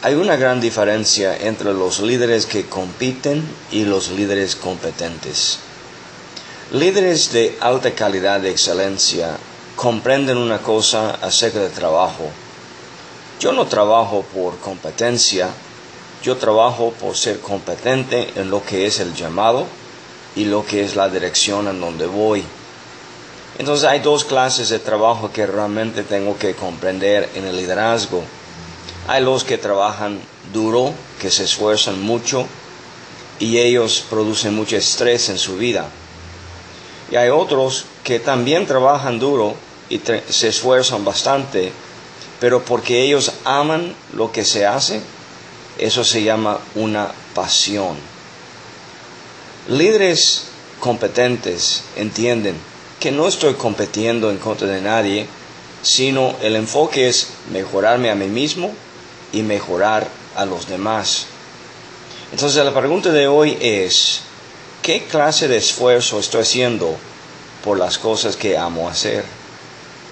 Hay una gran diferencia entre los líderes que compiten y los líderes competentes. Líderes de alta calidad de excelencia comprenden una cosa acerca del trabajo. Yo no trabajo por competencia, yo trabajo por ser competente en lo que es el llamado y lo que es la dirección en donde voy. Entonces hay dos clases de trabajo que realmente tengo que comprender en el liderazgo. Hay los que trabajan duro, que se esfuerzan mucho y ellos producen mucho estrés en su vida. Y hay otros que también trabajan duro y se esfuerzan bastante, pero porque ellos aman lo que se hace, eso se llama una pasión. Líderes competentes entienden que no estoy compitiendo en contra de nadie, sino el enfoque es mejorarme a mí mismo y mejorar a los demás. Entonces la pregunta de hoy es, ¿qué clase de esfuerzo estoy haciendo por las cosas que amo hacer?